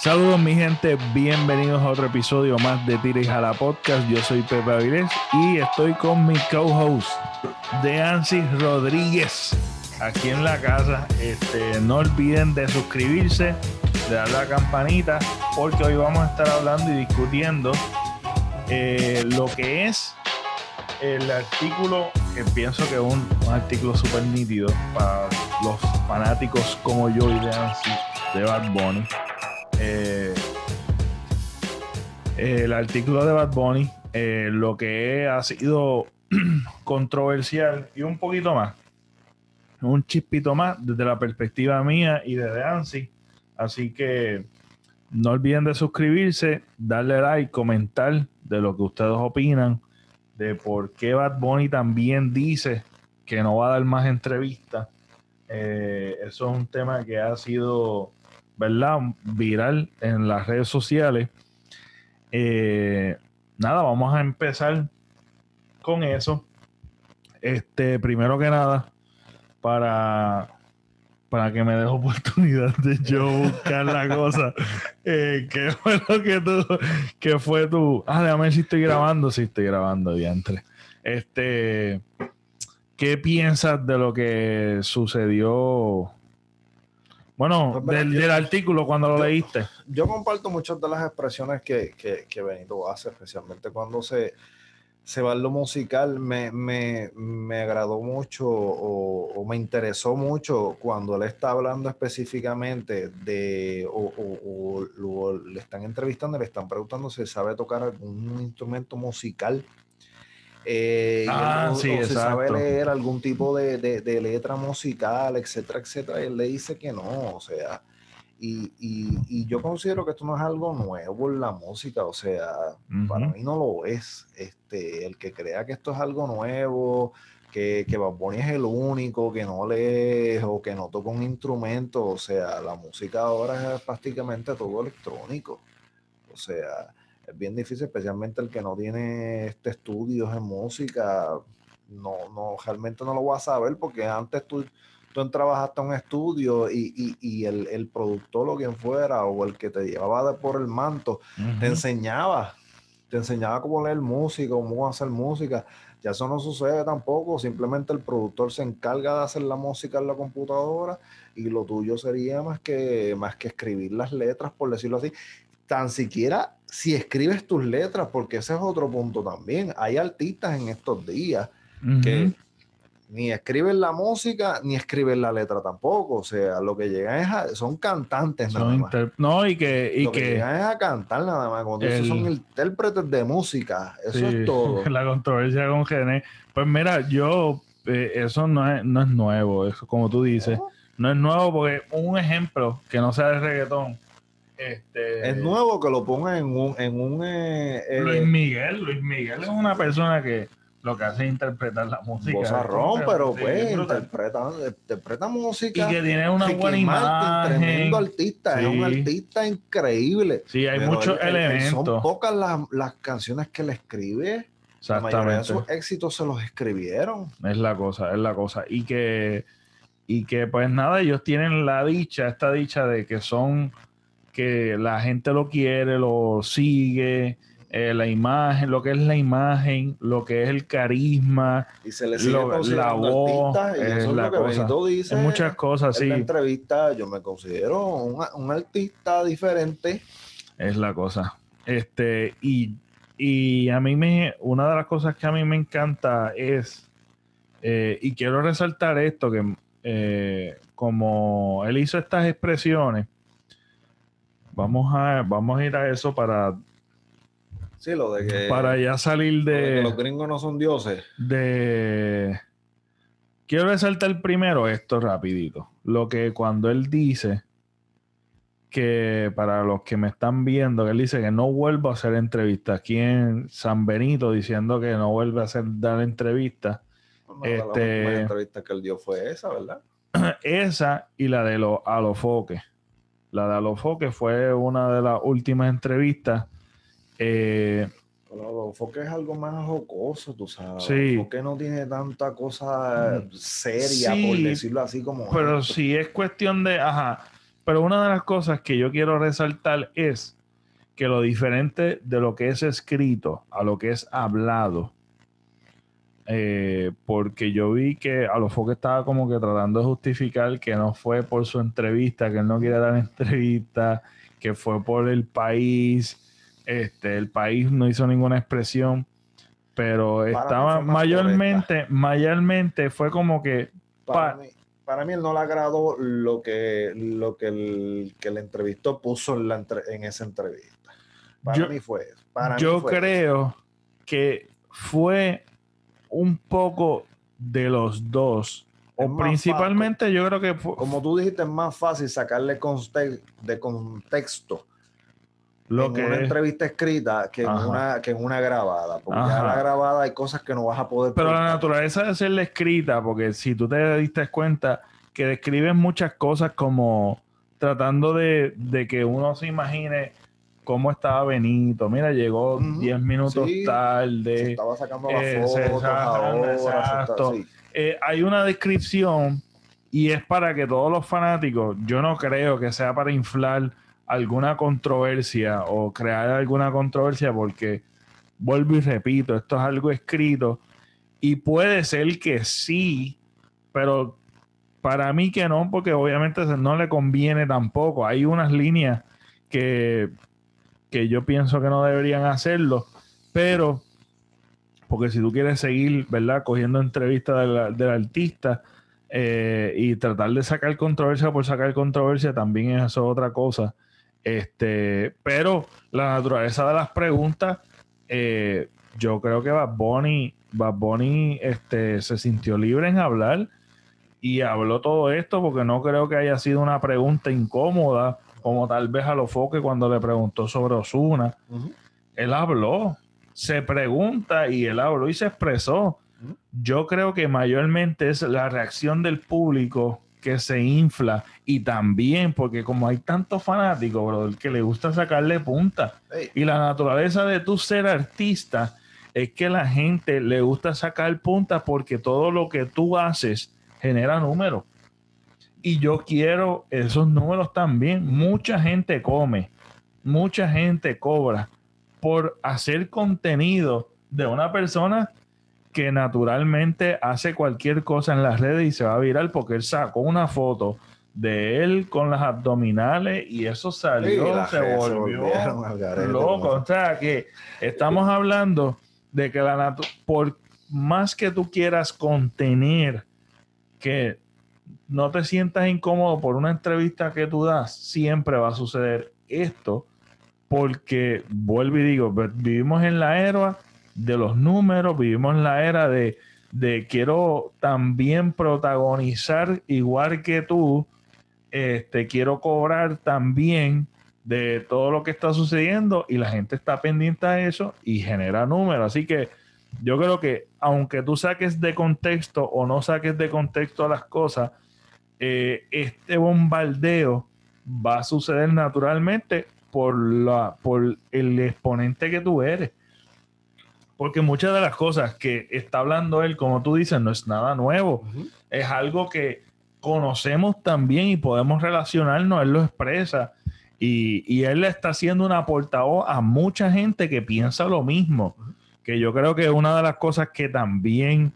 Saludos mi gente, bienvenidos a otro episodio más de Tira y Jala Podcast. Yo soy Pepe Avilés y estoy con mi co-host, Deancy Rodríguez, aquí en la casa. Este, no olviden de suscribirse, de dar la campanita, porque hoy vamos a estar hablando y discutiendo eh, lo que es el artículo, que pienso que es un, artículo súper nítido para los fanáticos como yo y Deancy de Bad Bunny. Eh, el artículo de Bad Bunny, eh, lo que ha sido controversial y un poquito más, un chispito más desde la perspectiva mía y de Ansi. Así que no olviden de suscribirse, darle like, comentar de lo que ustedes opinan, de por qué Bad Bunny también dice que no va a dar más entrevistas. Eh, eso es un tema que ha sido ¿verdad? Viral en las redes sociales. Eh, nada, vamos a empezar con eso. Este, primero que nada, para, para que me dé oportunidad de yo buscar la cosa. Eh, ¿Qué fue lo que tú, qué fue tú? Ah, déjame ver si estoy grabando. Sí, estoy grabando, diantre. Este, ¿qué piensas de lo que sucedió? Bueno, del, yo- del artículo cuando lo yo- leíste. Yo comparto muchas de las expresiones que, que, que Benito hace, especialmente cuando se, se va en lo musical. Me, me, me agradó mucho o, o me interesó mucho cuando él está hablando específicamente de, o, o- o lo- le están entrevistando, le están preguntando si sabe tocar algún instrumento musical. Eh, Ah, él, o- sí, o si sabe leer algún tipo de, de- de letra musical, etcétera, etcétera. Y él le dice que no, o sea, y, y- y yo considero que esto no es algo nuevo en la música, o sea, para mí no lo es. Este, el que crea que esto es algo nuevo, que, que Bad Bunny es el único, que no lee o que no toca un instrumento, o sea, la música ahora es prácticamente todo electrónico. O sea, es bien difícil, especialmente el que no tiene este estudios en música, no, no, realmente no lo va a saber porque antes tú, tú entrabas hasta un estudio y, y- y el, el productor o quien fuera o el que te llevaba de por el manto te enseñaba, te enseñaba cómo leer música, cómo hacer música. Ya eso no sucede tampoco, simplemente el productor se encarga de hacer la música en la computadora y lo tuyo sería más que, más que escribir las letras, por decirlo así. Tan siquiera si escribes tus letras, porque ese es otro punto también. Hay artistas en estos días que ni escriben la música ni escriben la letra tampoco. O sea, lo que llegan es a, son cantantes nada más. inter- No, y que, y Lo que, que llegan es a cantar nada más. Cuando esos el- son intérpretes de música, eso sí, es todo. la controversia con Gené. Pues mira, yo, eh, eso no es, no es nuevo, eso como tú dices, no es nuevo porque un ejemplo que no sea de reggaetón. Este, Es nuevo que lo pongan en un, en un eh, eh, Luis Miguel, Luis Miguel es una persona que lo que hace es interpretar la música. bozarrón, pero sí, pues interpreta, interpreta música. Y que tiene una Ricky buena Martin, tremendo imagen. artista, es un artista increíble. Sí, hay muchos él- él- Son elementos. pocas las, las canciones que le escribe. La mayoría de Exactamente. sus éxitos se los escribieron. Es la cosa, es la cosa. Y que, y que pues nada, ellos tienen la dicha, esta dicha de que son, que la gente lo quiere, lo sigue, eh, la imagen, lo que es la imagen, lo que es el carisma, Y se le sigue Lo- la voz, artista. Y es eso es la lo que cosa. Dice. hay muchas cosas, En la sí, entrevista yo me considero un, un artista diferente. es la cosa. Este, y, y a mí me, una de las cosas que a mí me encanta es, eh, y quiero resaltar esto, que eh, como él hizo estas expresiones, vamos a, vamos a ir a eso para, Sí, lo de que, para ya salir lo de que los gringos no son dioses. de... Quiero resaltar primero esto rapidito. Lo que cuando él dice que para los que me están viendo, que él dice que no vuelvo a hacer entrevistas. Aquí en San Benito diciendo que no vuelve a hacer dar entrevistas. Las Este- últimas entrevistas que él dio fue esa, ¿verdad? Esa y la de los Alofoque. La de Alofoque fue una de las últimas entrevistas. Eh, Pero Enfoque es algo más jocoso, tú sabes. Sí. Enfoque no tiene tanta cosa seria, Sí, por decirlo así como. pero esto. si es cuestión de, ajá, Pero una de las cosas que yo quiero resaltar es que lo diferente de lo que es escrito a lo que es hablado, eh, porque yo vi que a lo que estaba como que tratando de justificar que no fue por su entrevista, que él no quiere dar entrevista, que fue por el país, este, el país no hizo ninguna expresión, pero estaba mayormente, mayormente fue como que... Para, mí, para mí él no le agradó lo que, lo que el que le entrevistó puso en, la en esa entrevista. Para mí fue eso. yo creo que fue un poco de los dos. o principalmente yo creo que... Como tú dijiste, es más fácil sacarle de contexto lo en que una entrevista escrita que en, una, que en una grabada. Porque ya la grabada hay cosas que no vas a poder... Pero la naturaleza de hacerla escrita, porque si tú te diste cuenta que describen muchas cosas como tratando de, de que uno se imagine cómo estaba Benito. Mira, llegó 10 minutos tarde. estaba sacando la foto, eh, hay una descripción y es para que todos los fanáticos, yo no creo que sea para inflar alguna controversia o crear alguna controversia porque, vuelvo y repito, esto es algo escrito y puede ser que sí, pero para mí que no, porque obviamente no le conviene tampoco. Hay unas líneas que que yo pienso que no deberían hacerlo, pero porque si tú quieres seguir, ¿verdad? Cogiendo entrevistas del, artista eh, y tratar de sacar controversia por sacar controversia, también es eso otra cosa. Este, pero la naturaleza de las preguntas, eh, yo creo que Bad Bunny, Bad Bunny este, se sintió libre en hablar y habló todo esto porque no creo que haya sido una pregunta incómoda como tal vez a lo foque cuando le preguntó sobre Osuna. Él habló, se pregunta y él habló y se expresó. Yo creo que mayormente es la reacción del público que se infla y también porque como hay tantos fanáticos, bro, que le gusta sacarle punta. Y la naturaleza de tu ser artista es que la gente le gusta sacar punta porque todo lo que tú haces genera números y yo quiero esos números también. Mucha gente come, mucha gente cobra por hacer contenido de una persona que naturalmente hace cualquier cosa en las redes y se va a viral porque él sacó una foto de él con las abdominales y eso salió, se volvió loco. O sea que estamos hablando de que la por más que tú quieras contener que no te sientas incómodo por una entrevista que tú das, siempre va a suceder esto, porque vuelvo y digo, vivimos en la era de los números, vivimos en la era de, de quiero también protagonizar igual que tú, este, quiero cobrar también de todo lo que está sucediendo y la gente está pendiente a eso y genera números. Así que yo creo que aunque tú saques de contexto o no saques de contexto las cosas, eh, este bombardeo va a suceder naturalmente por, la, por el exponente que tú eres. Porque muchas de las cosas que está hablando él, como tú dices, no es nada nuevo. Es algo que conocemos también y podemos relacionarnos. Él lo expresa. Y, y, él está haciendo una portavoz a mucha gente que piensa lo mismo. Que yo creo que una de las cosas que también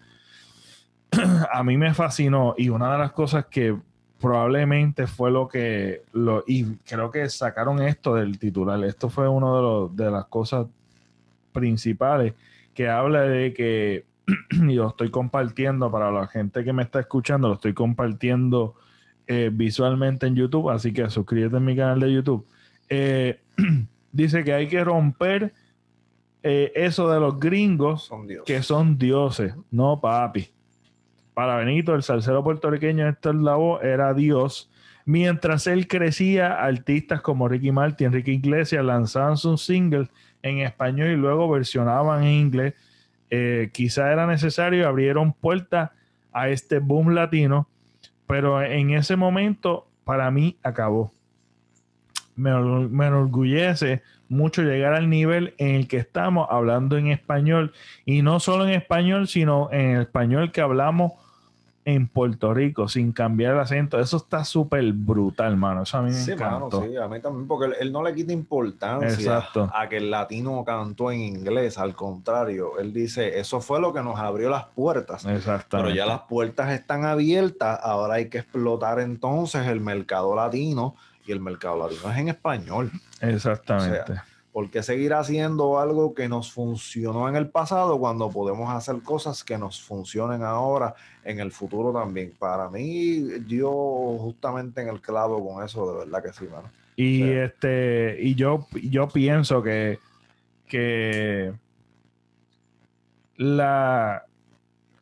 a mí me fascinó y una de las cosas que probablemente fue lo que lo y creo que sacaron esto del titular. Esto fue uno de, los, de las cosas principales que habla de que y lo estoy compartiendo para la gente que me está escuchando, lo estoy compartiendo eh, visualmente en YouTube, así que suscríbete en mi canal de YouTube. Eh, dice que hay que romper eh, eso de los gringos que son dioses, no papi. Para Benito, el salsero puertorriqueño Héctor Lavoe era Dios. Mientras él crecía, artistas como Ricky Martin, Enrique Iglesias lanzaban sus singles en español y luego versionaban en inglés. Eh, quizá era necesario, abrieron puertas a este boom latino, pero en ese momento para mí acabó. Me, me, enorgullece mucho llegar al nivel en el que estamos hablando en español y no solo en español, sino en el español que hablamos en Puerto Rico sin cambiar el acento, eso está súper brutal, mano. Eso a mí me Sí, mano, sí, a mí también, porque él, él no le quita importancia Exacto. a que el latino cantó en inglés, al contrario, él dice, eso fue lo que nos abrió las puertas. Pero ya las puertas están abiertas, ahora hay que explotar entonces el mercado latino y el mercado latino es en español. Exactamente. O ¿Por qué seguir haciendo algo que nos funcionó en el pasado cuando podemos hacer cosas que nos funcionen ahora en el futuro también? Para mí, dio justamente en el clavo con eso, de verdad que sí, mano. y este, y yo, yo pienso que, que la,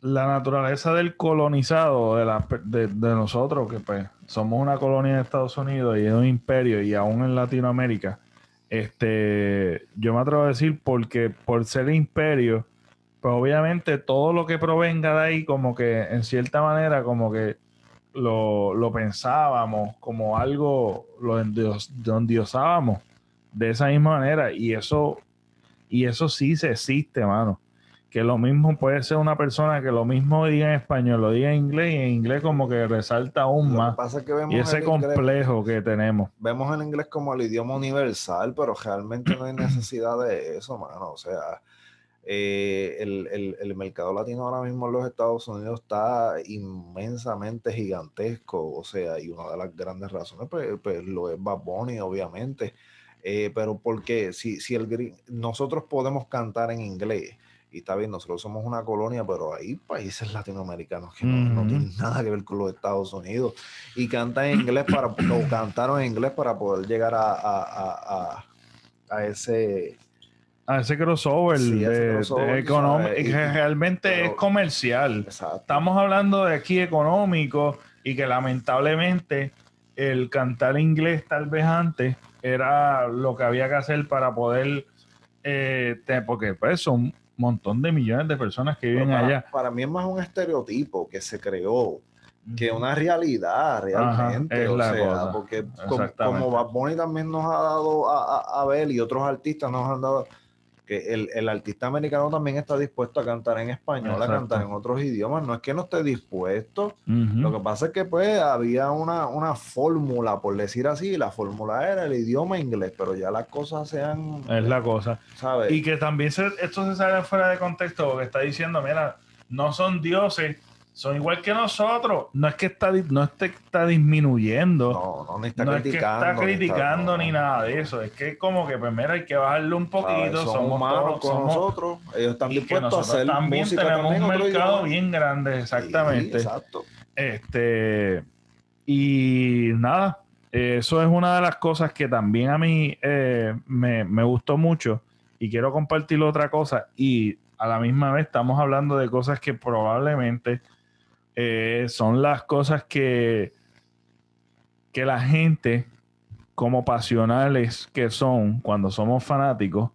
la naturaleza del colonizado, de, la, de, de nosotros, que pues somos una colonia de Estados Unidos y es un imperio, y aún en Latinoamérica, este, yo me atrevo a decir porque por ser imperio, pues obviamente todo lo que provenga de ahí, como que en cierta manera, como que lo, lo pensábamos como algo, lo endios- lo endiosábamos de esa misma manera. Y eso, y eso sí se existe, mano. Que lo mismo puede ser una persona que lo mismo diga en español, lo diga en inglés, y en inglés como que resalta aún Lo más. que pasa es que vemos Y ese inglés- complejo que tenemos. vemos el inglés como el idioma universal, pero realmente no hay necesidad de eso, mano. O sea, eh, el, el- el mercado latino ahora mismo en los Estados Unidos está inmensamente gigantesco. O sea, y una de las grandes razones, pues, pues, lo es Bad Bunny, obviamente. Eh, pero porque si, si el nosotros podemos cantar en inglés, y está bien, nosotros somos una colonia, pero hay países latinoamericanos que no, tienen nada que ver con los Estados Unidos y cantan en inglés para o cantaron en inglés para poder llegar a, a, a, a- ese A ese crossover, Sí, ese de y- realmente pero- es comercial. exacto Estamos hablando de aquí económico y que lamentablemente el cantar inglés tal vez antes era lo que había que hacer para poder, eh, te- porque pues son montón de millones de personas que viven para, allá. para mí es más un estereotipo que se creó que una realidad realmente o sea cosa. porque como, como Bad Bunny también nos ha dado a, a, a ver y otros artistas nos han dado el, el artista americano también está dispuesto a cantar en español, a cantar en otros idiomas, no es que no esté dispuesto. Lo que pasa es que pues había una, una fórmula, por decir así, la fórmula era el idioma inglés, pero ya las cosas se han, Es la cosa. ¿sabes? Y que también se- esto se sale fuera de contexto porque está diciendo, mira, no son dioses, son igual que nosotros. No es que está, no es que está disminuyendo. no, no, ni está no es que criticando. está criticando no, ni nada de eso. Es que como que primero hay que bajarle un poquito. Somos todos- con somos- nosotros, ellos están dispuestos a hacer también música tenemos también un mercado bien grande, exactamente. Sí, exacto. Este, y nada, eso es una de las cosas que también a mí eh, me, me gustó mucho y quiero compartir otra cosa y a la misma vez estamos hablando de cosas que probablemente eh, son las cosas que, que la gente, como pasionales que son, cuando somos fanáticos,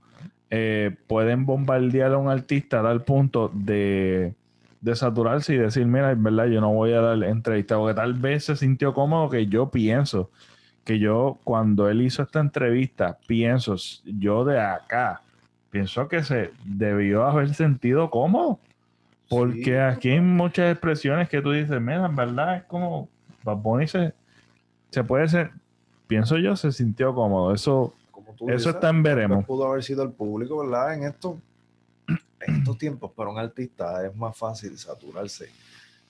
eh, pueden bombardear a un artista a tal punto de, de saturarse y decir, mira, en verdad yo no voy a dar entrevista, porque tal vez se sintió cómodo que yo pienso, que yo cuando él hizo esta entrevista, pienso, yo de acá, pienso que se debió haber sentido cómodo, porque Sí. aquí hay muchas expresiones que tú dices, mira, en verdad es como, Bad Bunny se, se puede ser, pienso yo, se sintió cómodo, eso, Como tú eso dices, está en veremos. pudo haber sido el público, ¿verdad? En estos, en estos tiempos, para un artista es más fácil saturarse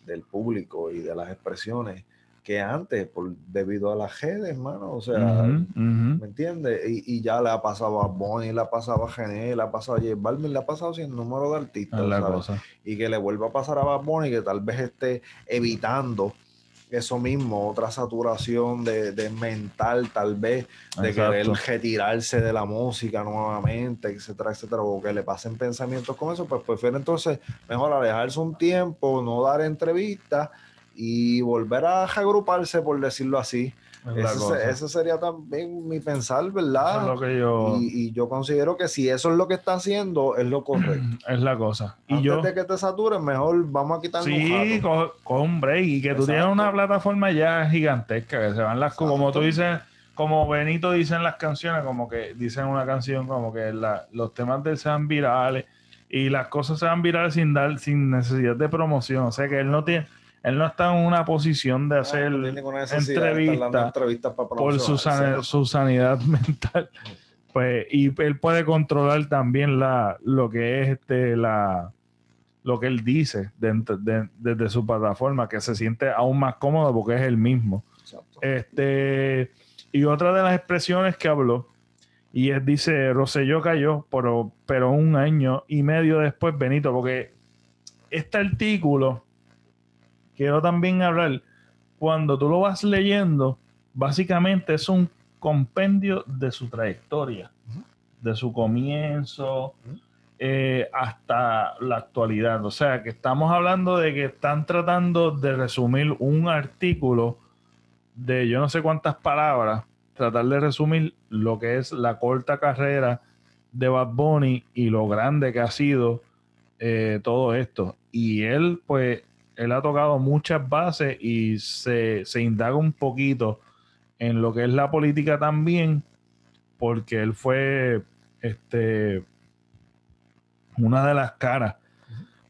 del público y de las expresiones que antes, por, debido a las redes, hermano. O sea. ¿me entiendes? Y, y ya le ha pasado a Bonnie, le ha pasado a Gené, le ha pasado a J Balvin, le ha pasado sin número de artistas. Es la ¿sabes? cosa. y que le vuelva a pasar a Bad Bunny, que tal vez esté evitando eso mismo, otra saturación de, de mental, tal vez, de Exacto. querer retirarse de la música nuevamente, etcétera, etcétera, o que le pasen pensamientos con eso, pues prefiere entonces mejor alejarse un tiempo, no dar entrevistas y volver a reagruparse, por decirlo así. Es la Ese, cosa. se- ese sería también mi pensar, Eso ¿verdad? es lo que yo. y, y yo considero que si eso es lo que está haciendo, es lo correcto. Es la cosa. Y Antes yo. de que te saturen, mejor vamos a quitarnos un Sí, un break. Y que tú Exacto. tienes una plataforma ya gigantesca. Que se van las. Como Exacto. tú dices. Como Benito dice en las canciones. Como que dicen una canción. Como que la- los temas de sean virales. Y las cosas se van virales sin dar. Sin necesidad de promoción. O sea que él no tiene. Él no está en una posición de hacer no entrevistas para por su, san- su sanidad mental. Pues, y él puede controlar también la, lo que es este, la, lo que él dice dentro- de- desde su plataforma, que se siente aún más cómodo porque es el mismo. Exacto. Este, y otra de las expresiones que habló, y él dice, Rosselló cayó, pero, pero un año y medio después Benito, porque este artículo, quiero también hablar, cuando tú lo vas leyendo, básicamente es un compendio de su trayectoria, de su comienzo eh, hasta la actualidad. O sea, que estamos hablando de que están tratando de resumir un artículo de yo no sé cuántas palabras, tratar de resumir lo que es la corta carrera de Bad Bunny y lo grande que ha sido eh, todo esto. Y él, pues, él ha tocado muchas bases y se, se indaga un poquito en lo que es la política también, porque él fue este una de las caras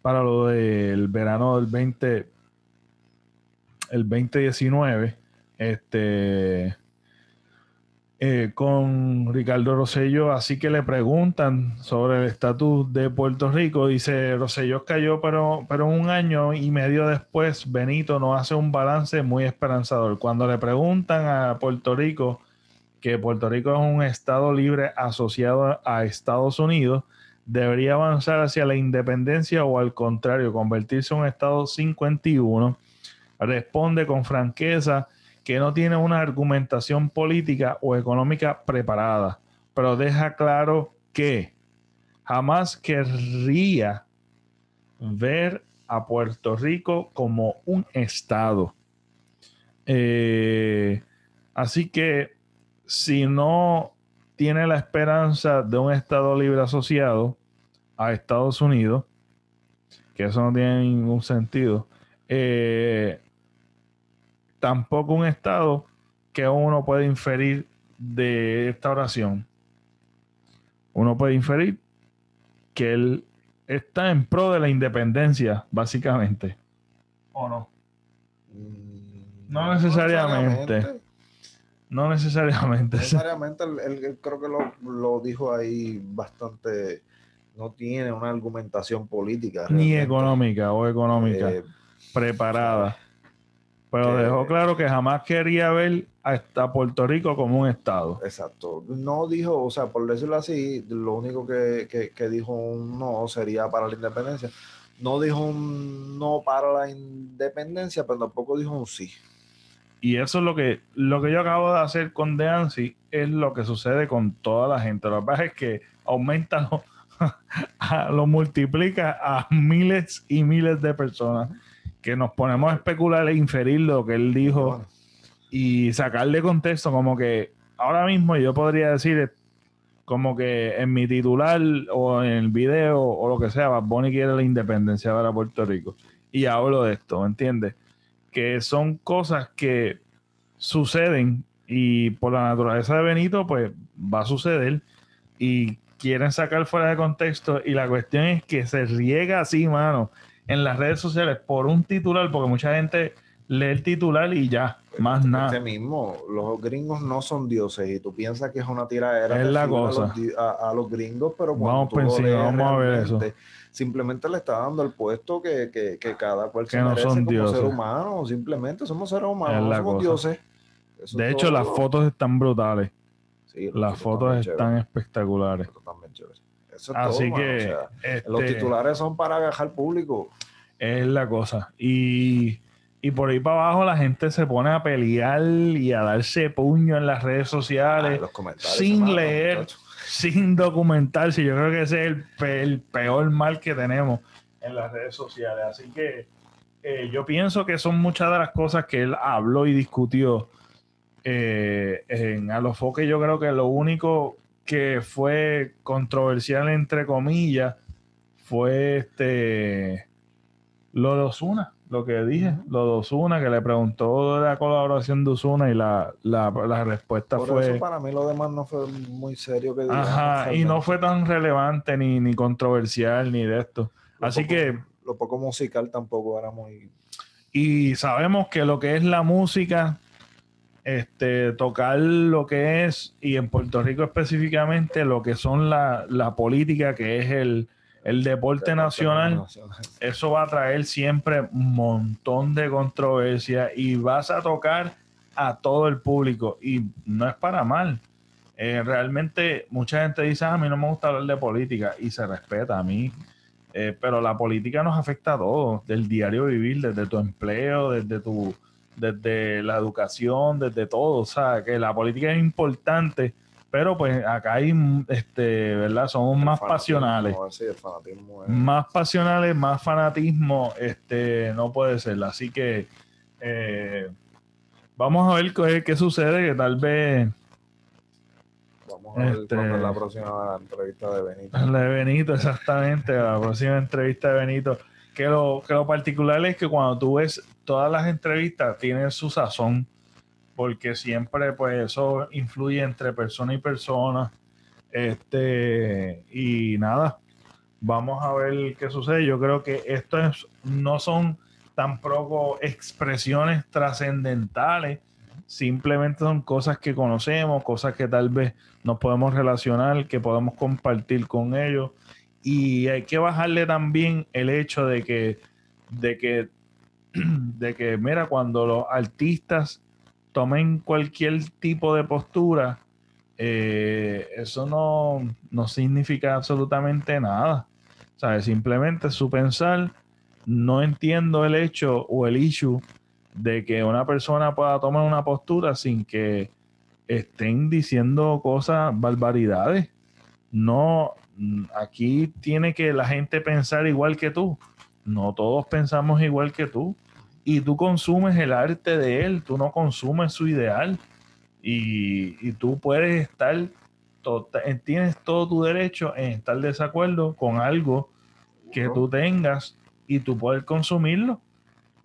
para lo del verano del 20 el 2019 este eh, con Ricardo Rosello, así que le preguntan sobre el estatus de Puerto Rico. Dice, Rosello cayó, pero, pero un año y medio después, Benito nos hace un balance muy esperanzador. Cuando le preguntan a Puerto Rico que Puerto Rico es un estado libre asociado a Estados Unidos, debería avanzar hacia la independencia o al contrario, convertirse en un estado 51, responde con franqueza que no tiene una argumentación política o económica preparada, pero deja claro que jamás querría ver a Puerto Rico como un estado. Eh, así que si no tiene la esperanza de un estado libre asociado a Estados Unidos, que eso no tiene ningún sentido, eh, tampoco un estado que uno puede inferir de esta oración. Uno puede inferir que él está en pro de la independencia, básicamente. ¿O no? Mm, No necesariamente. necesariamente. No necesariamente. Necesariamente, él, creo que lo, lo dijo ahí bastante. No tiene una argumentación política. Ni económica o económica Eh, preparada. Pero que- dejó claro que jamás quería ver a, Puerto Rico como un estado. Exacto. No dijo, o sea, por decirlo así, lo único que, que- que dijo un no sería para la independencia. No dijo un no para la independencia, pero tampoco dijo un sí. Y eso es lo que, lo que yo acabo de hacer con Deansi, es lo que sucede con toda la gente. Lo que pasa es que aumenta, lo, lo multiplica a miles y miles de personas que nos ponemos a especular e inferir lo que él dijo y sacarle contexto como que ahora mismo yo podría decir como que en mi titular o en el video o lo que sea, Bad Bunny quiere la independencia para Puerto Rico. Y hablo de esto, ¿me entiendes? Que son cosas que suceden y por la naturaleza de Benito, pues va a suceder y quieren sacar fuera de contexto y la cuestión es que se riega así, mano, en las redes sociales por un titular, porque mucha gente lee el titular y ya, más nada. Este mismo, los gringos no son dioses y tú piensas que es una tiradera Es la a cosa. los a, a los gringos, pero cuando Vamos tú lo vamos a ver eso. simplemente le está dando el puesto que, que- que cada cual se Que no merece son como dioses. ser humano, simplemente somos seres Es humanos, no somos cosa. dioses. Eso De hecho, todo. las fotos están brutales. Sí, Las fotos están espectaculares. Eso es Así todo, que o sea, los este, titulares son para agajar público. es la cosa. Y, y por ahí para abajo la gente se pone a pelear y a darse puño en las redes sociales. Ah, los sin leer. muchachos. sin documentarse. Yo creo que ese es el, pe- el peor mal que tenemos en las redes sociales. Así que eh, yo pienso que son muchas de las cosas que él habló y discutió eh, en Alofoque. Yo creo que lo único que fue controversial, entre comillas, fue este lo de Osuna, lo que dije, lo de Osuna, que le preguntó de la colaboración de Osuna y la, la, la respuesta Por fue... eso para mí lo demás no fue muy serio que digamos, Ajá, y no fue tan relevante ni, ni controversial ni de esto. Lo Así poco- que, Lo poco musical tampoco era muy... Y sabemos que lo que es la música, este, tocar lo que es, y en Puerto Rico específicamente, lo que son la, la política, que es el, el deporte, nacional, eso va a traer siempre un montón de controversia y vas a tocar a todo el público y no es para mal. Eh, realmente mucha gente dice, ah, a mí no me gusta hablar de política y se respeta a mí, eh, pero la política nos afecta a todos, del diario vivir, desde tu empleo, desde tu, desde la educación, desde todo, o sea, que la política es importante pero pues acá hay, este, ¿verdad? Somos más pasionales. Más pasionales, más fanatismo, este, no puede ser. Así que eh, vamos a ver qué, qué, sucede, que tal vez... Vamos a ver este, la próxima entrevista de Benito. La de Benito, exactamente, la próxima entrevista de Benito. Que lo, que lo particular es que cuando tú ves todas las entrevistas, tienen su sazón porque siempre pues eso influye entre persona y persona. Este, y nada, vamos a ver qué sucede. Yo creo que esto es, no son tampoco expresiones trascendentales, simplemente son cosas que conocemos, cosas que tal vez nos podemos relacionar, que podemos compartir con ellos. Y hay que bajarle también el hecho de que, de que, de que, mira, cuando los artistas tomen cualquier tipo de postura, eh, eso no, no, significa absolutamente nada. ¿Sabes? Simplemente su pensar, no entiendo el hecho o el issue de que una persona pueda tomar una postura sin que estén diciendo cosas, barbaridades. No, aquí tiene que la gente pensar igual que tú. No todos pensamos igual que tú y tú consumes el arte de él, tú no consumes su ideal y, tú puedes estar, eh, tienes todo tu derecho en estar de desacuerdo con algo que tú tengas y tú puedes consumirlo.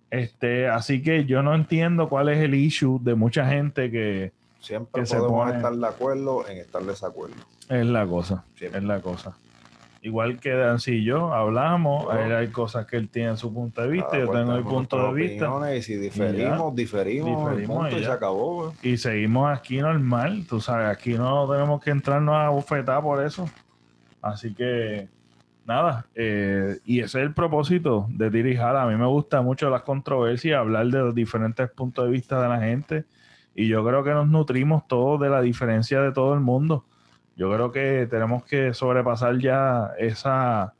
Este, así que yo no entiendo cuál es el issue de mucha gente que siempre podemos estar de acuerdo en estar de desacuerdo. Es la cosa, es la cosa igual que Dancy y yo hablamos, hay cosas que él tiene su punto de vista, yo tengo mi punto de vista. Y si diferimos, diferimos, y, se acabó. Y seguimos aquí normal, tú sabes, aquí no tenemos que entrarnos a bufetar por eso. Así que, nada, eh, y ese es el propósito de Dirijar. A mí me gusta mucho las controversias, hablar de los diferentes puntos de vista de la gente. Y yo creo que nos nutrimos todos de la diferencia de todo el mundo yo creo que tenemos que sobrepasar ya esa,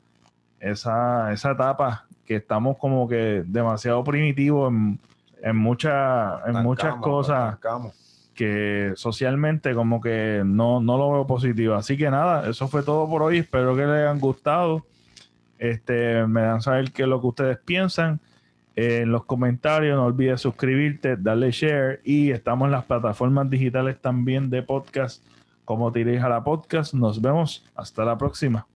esa, esa etapa que estamos como que demasiado primitivos en, en, en muchas cosas que socialmente como que no, no lo veo positivo. Así que nada, eso fue todo por hoy. Espero que les hayan gustado. Este, me dan saber qué es lo que ustedes piensan. En los comentarios no olvides suscribirte, darle share y estamos en las plataformas digitales también de podcast como te a la podcast. Nos vemos. Hasta la próxima.